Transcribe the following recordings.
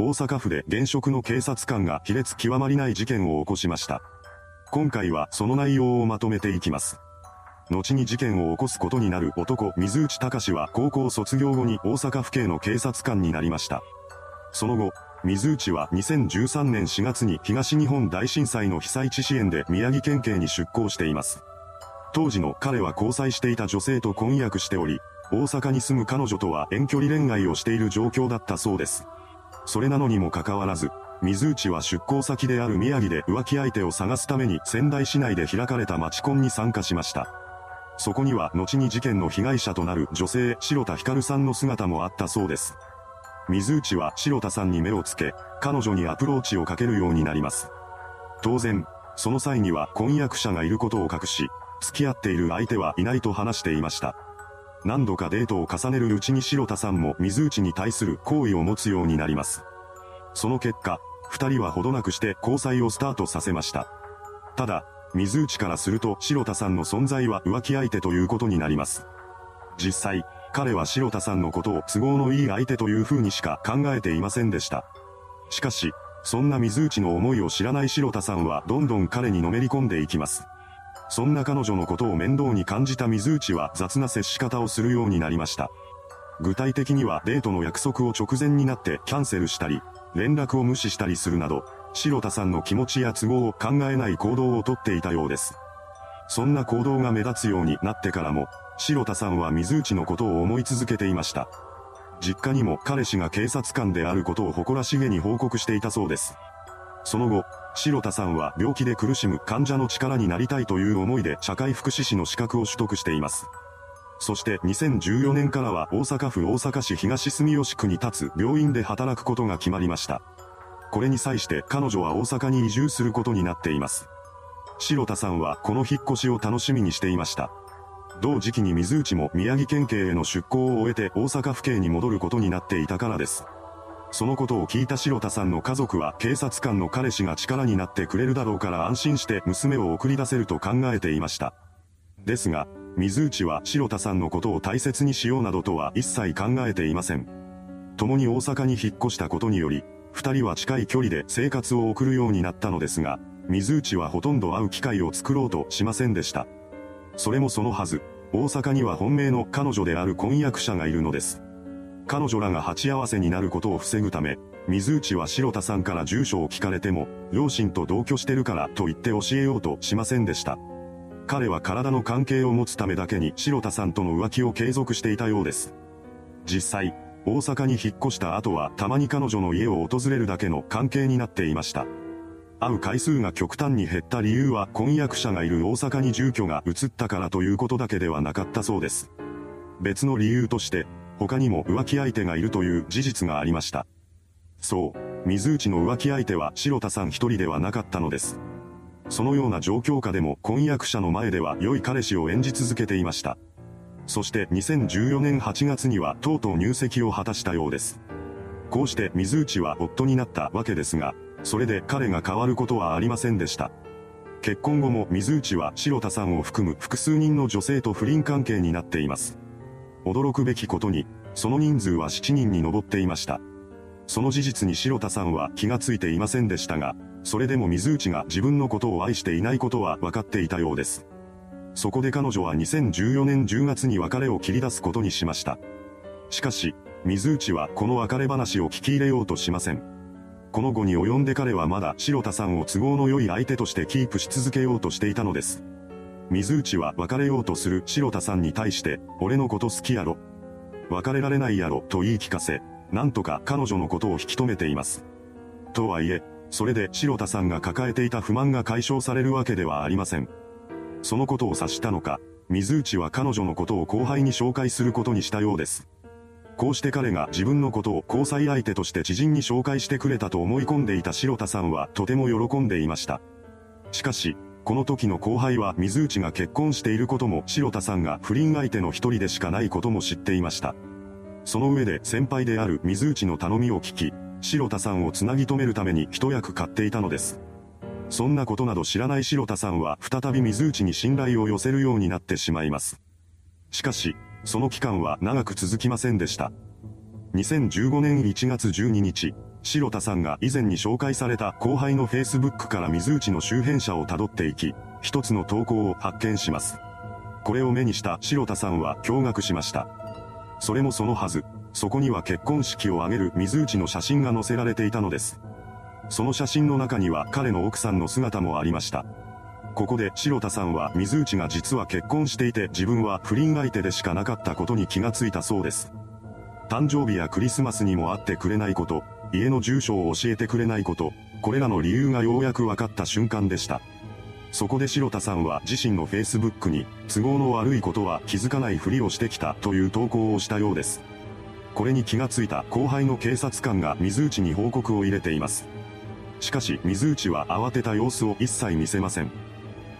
大阪府で現職の警察官が卑劣極まりない事件を起こしました。今回はその内容をまとめていきます。後に事件を起こすことになる男、水内隆は高校卒業後に大阪府警の警察官になりました。その後、水内は2013年4月に東日本大震災の被災地支援で宮城県警に出向しています。当時の彼は交際していた女性と婚約しており、大阪に住む彼女とは遠距離恋愛をしている状況だったそうです。それなのにもかかわらず、水内は出向先である宮城で浮気相手を探すために仙台市内で開かれた町コンに参加しました。そこには後に事件の被害者となる女性、白田光さんの姿もあったそうです。水内は白田さんに目をつけ、彼女にアプローチをかけるようになります。当然、その際には婚約者がいることを隠し、付き合っている相手はいないと話していました。何度かデートを重ねるうちに白田さんも水内に対する好意を持つようになります。その結果、二人はほどなくして交際をスタートさせました。ただ、水内からすると白田さんの存在は浮気相手ということになります。実際、彼は白田さんのことを都合のいい相手という風にしか考えていませんでした。しかし、そんな水内の思いを知らない白田さんはどんどん彼にのめり込んでいきます。そんな彼女のことを面倒に感じた水内は雑な接し方をするようになりました。具体的にはデートの約束を直前になってキャンセルしたり、連絡を無視したりするなど、白田さんの気持ちや都合を考えない行動をとっていたようです。そんな行動が目立つようになってからも、白田さんは水内のことを思い続けていました。実家にも彼氏が警察官であることを誇らしげに報告していたそうです。その後、白田さんは病気で苦しむ患者の力になりたいという思いで社会福祉士の資格を取得しています。そして2014年からは大阪府大阪市東住吉区に立つ病院で働くことが決まりました。これに際して彼女は大阪に移住することになっています。白田さんはこの引っ越しを楽しみにしていました。同時期に水内も宮城県警への出向を終えて大阪府警に戻ることになっていたからです。そのことを聞いた白田さんの家族は警察官の彼氏が力になってくれるだろうから安心して娘を送り出せると考えていました。ですが、水内は白田さんのことを大切にしようなどとは一切考えていません。共に大阪に引っ越したことにより、二人は近い距離で生活を送るようになったのですが、水内はほとんど会う機会を作ろうとしませんでした。それもそのはず、大阪には本命の彼女である婚約者がいるのです。彼女らが鉢合わせになることを防ぐため、水内は白田さんから住所を聞かれても、両親と同居してるからと言って教えようとしませんでした。彼は体の関係を持つためだけに白田さんとの浮気を継続していたようです。実際、大阪に引っ越した後はたまに彼女の家を訪れるだけの関係になっていました。会う回数が極端に減った理由は婚約者がいる大阪に住居が移ったからということだけではなかったそうです。別の理由として、他にも浮気相手がいるという事実がありました。そう、水内の浮気相手は白田さん一人ではなかったのです。そのような状況下でも婚約者の前では良い彼氏を演じ続けていました。そして2014年8月にはとうとう入籍を果たしたようです。こうして水内は夫になったわけですが、それで彼が変わることはありませんでした。結婚後も水内は白田さんを含む複数人の女性と不倫関係になっています。驚くべきことに、その人数は7人に上っていました。その事実に白田さんは気がついていませんでしたが、それでも水内が自分のことを愛していないことは分かっていたようです。そこで彼女は2014年10月に別れを切り出すことにしました。しかし、水内はこの別れ話を聞き入れようとしません。この後に及んで彼はまだ白田さんを都合の良い相手としてキープし続けようとしていたのです。水内は別れようとする白田さんに対して、俺のこと好きやろ。別れられないやろと言い聞かせ、なんとか彼女のことを引き止めています。とはいえ、それで白田さんが抱えていた不満が解消されるわけではありません。そのことを察したのか、水内は彼女のことを後輩に紹介することにしたようです。こうして彼が自分のことを交際相手として知人に紹介してくれたと思い込んでいた白田さんはとても喜んでいました。しかし、この時の後輩は水内が結婚していることも白田さんが不倫相手の一人でしかないことも知っていました。その上で先輩である水内の頼みを聞き、白田さんをつなぎ止めるために一役買っていたのです。そんなことなど知らない白田さんは再び水内に信頼を寄せるようになってしまいます。しかし、その期間は長く続きませんでした。2015年1月12日、白田さんが以前に紹介された後輩の Facebook から水内の周辺者を辿っていき、一つの投稿を発見します。これを目にした白田さんは驚愕しました。それもそのはず、そこには結婚式を挙げる水内の写真が載せられていたのです。その写真の中には彼の奥さんの姿もありました。ここで白田さんは水内が実は結婚していて自分は不倫相手でしかなかったことに気がついたそうです。誕生日やクリスマスにも会ってくれないこと、家の住所を教えてくれないこと、これらの理由がようやく分かった瞬間でした。そこで白田さんは自身の Facebook に、都合の悪いことは気づかないふりをしてきたという投稿をしたようです。これに気がついた後輩の警察官が水内に報告を入れています。しかし水内は慌てた様子を一切見せません。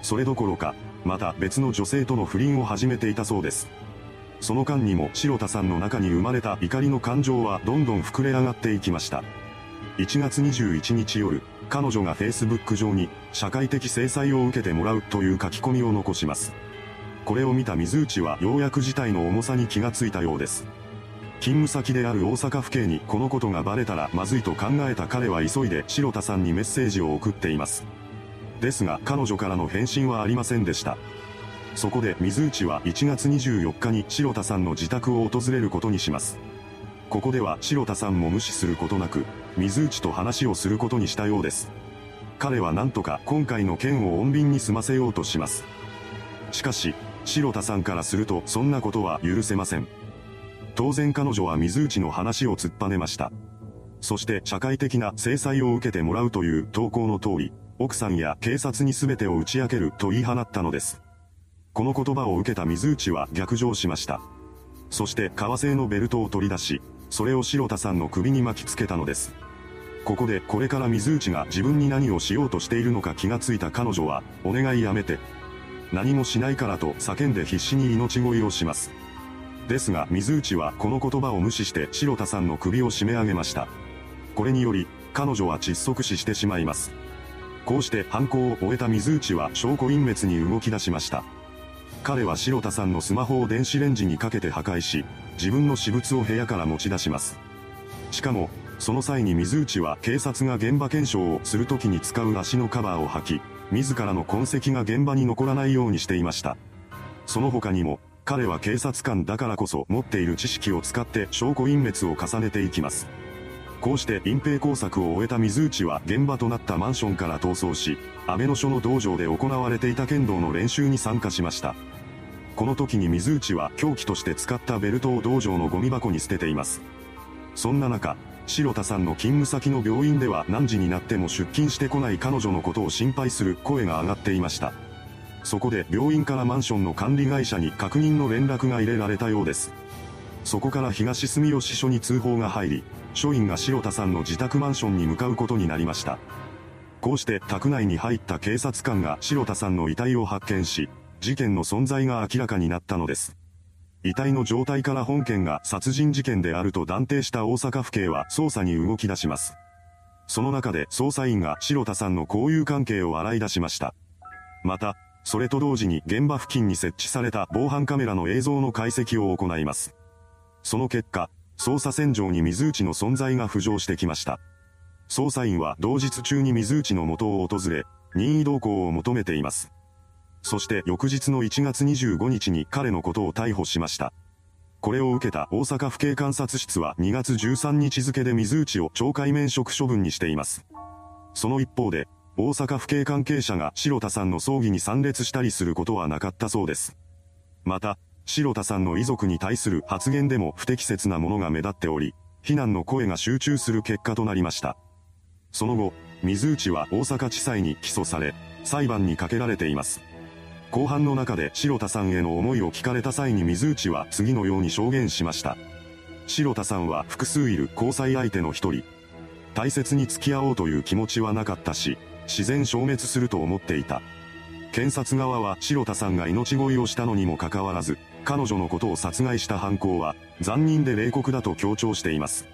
それどころか、また別の女性との不倫を始めていたそうです。その間にも白田さんの中に生まれた怒りの感情はどんどん膨れ上がっていきました。1月21日夜、彼女が Facebook 上に社会的制裁を受けてもらうという書き込みを残します。これを見た水内はようやく事態の重さに気がついたようです。勤務先である大阪府警にこのことがバレたらまずいと考えた彼は急いで白田さんにメッセージを送っています。ですが彼女からの返信はありませんでした。そこで水内は1月24日に白田さんの自宅を訪れることにします。ここでは白田さんも無視することなく、水内と話をすることにしたようです。彼はなんとか今回の件を穏便に済ませようとします。しかし、白田さんからするとそんなことは許せません。当然彼女は水内の話を突っぱねました。そして社会的な制裁を受けてもらうという投稿の通り、奥さんや警察に全てを打ち明けると言い放ったのです。この言葉を受けた水内は逆上しました。そして革製のベルトを取り出し、それを白田さんの首に巻きつけたのです。ここでこれから水内が自分に何をしようとしているのか気がついた彼女は、お願いやめて。何もしないからと叫んで必死に命乞いをします。ですが水内はこの言葉を無視して白田さんの首を締め上げました。これにより、彼女は窒息死してしまいます。こうして犯行を終えた水内は証拠隠滅に動き出しました。彼は白田さんのスマホを電子レンジにかけて破壊し、自分の私物を部屋から持ち出します。しかも、その際に水内は警察が現場検証をするときに使う足のカバーを履き、自らの痕跡が現場に残らないようにしていました。その他にも、彼は警察官だからこそ持っている知識を使って証拠隠滅を重ねていきます。こうして隠蔽工作を終えた水内は現場となったマンションから逃走し、安倍野署の道場で行われていた剣道の練習に参加しました。この時に水内は凶器として使ったベルトを道場のゴミ箱に捨てています。そんな中、白田さんの勤務先の病院では何時になっても出勤してこない彼女のことを心配する声が上がっていました。そこで病院からマンションの管理会社に確認の連絡が入れられたようです。そこから東住吉署に通報が入り、署員が白田さんの自宅マンションに向かうことになりました。こうして宅内に入った警察官が白田さんの遺体を発見し、事件の存在が明らかになったのです。遺体の状態から本件が殺人事件であると断定した大阪府警は捜査に動き出します。その中で捜査員が白田さんの交友関係を洗い出しました。また、それと同時に現場付近に設置された防犯カメラの映像の解析を行います。その結果、捜査線上に水内の存在が浮上してきました。捜査員は同日中に水内の元を訪れ、任意同行を求めています。そして翌日の1月25日に彼のことを逮捕しました。これを受けた大阪府警監察室は2月13日付で水内を懲戒免職処分にしています。その一方で、大阪府警関係者が白田さんの葬儀に参列したりすることはなかったそうです。また、白田さんの遺族に対する発言でも不適切なものが目立っており、非難の声が集中する結果となりました。その後、水内は大阪地裁に起訴され、裁判にかけられています。後半の中で白田さんへの思いを聞かれた際に水内は次のように証言しました。白田さんは複数いる交際相手の一人。大切に付き合おうという気持ちはなかったし、自然消滅すると思っていた。検察側は白田さんが命乞いをしたのにもかかわらず、彼女のことを殺害した犯行は、残忍で冷酷だと強調しています。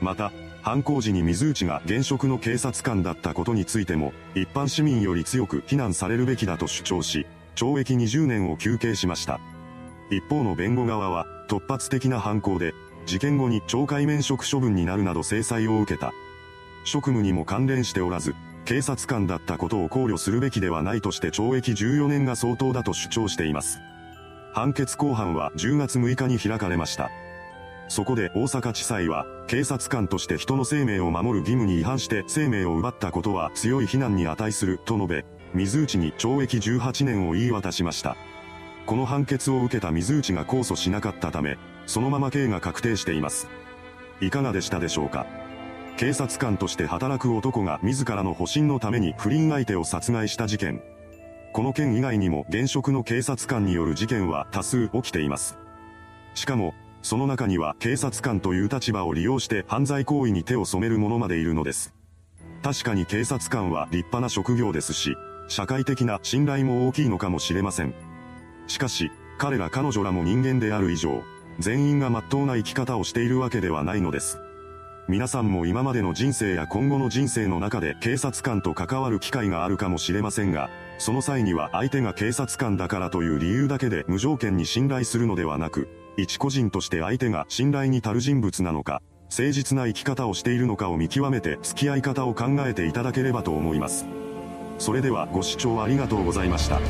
また、犯行時に水内が現職の警察官だったことについても、一般市民より強く非難されるべきだと主張し、懲役20年を求刑しました。一方の弁護側は、突発的な犯行で、事件後に懲戒免職処分になるなど制裁を受けた。職務にも関連しておらず、警察官だったことを考慮するべきではないとして懲役14年が相当だと主張しています。判決公判は10月6日に開かれました。そこで大阪地裁は、警察官として人の生命を守る義務に違反して生命を奪ったことは強い非難に値すると述べ、水内に懲役18年を言い渡しました。この判決を受けた水内が控訴しなかったため、そのまま刑が確定しています。いかがでしたでしょうか警察官として働く男が自らの保身のために不倫相手を殺害した事件。この件以外にも現職の警察官による事件は多数起きています。しかも、その中には警察官という立場を利用して犯罪行為に手を染める者までいるのです。確かに警察官は立派な職業ですし、社会的な信頼も大きいのかもしれません。しかし、彼ら彼女らも人間である以上、全員が真っ当な生き方をしているわけではないのです。皆さんも今までの人生や今後の人生の中で警察官と関わる機会があるかもしれませんが、その際には相手が警察官だからという理由だけで無条件に信頼するのではなく、一個人として相手が信頼に足る人物なのか、誠実な生き方をしているのかを見極めて付き合い方を考えていただければと思います。それではご視聴ありがとうございました。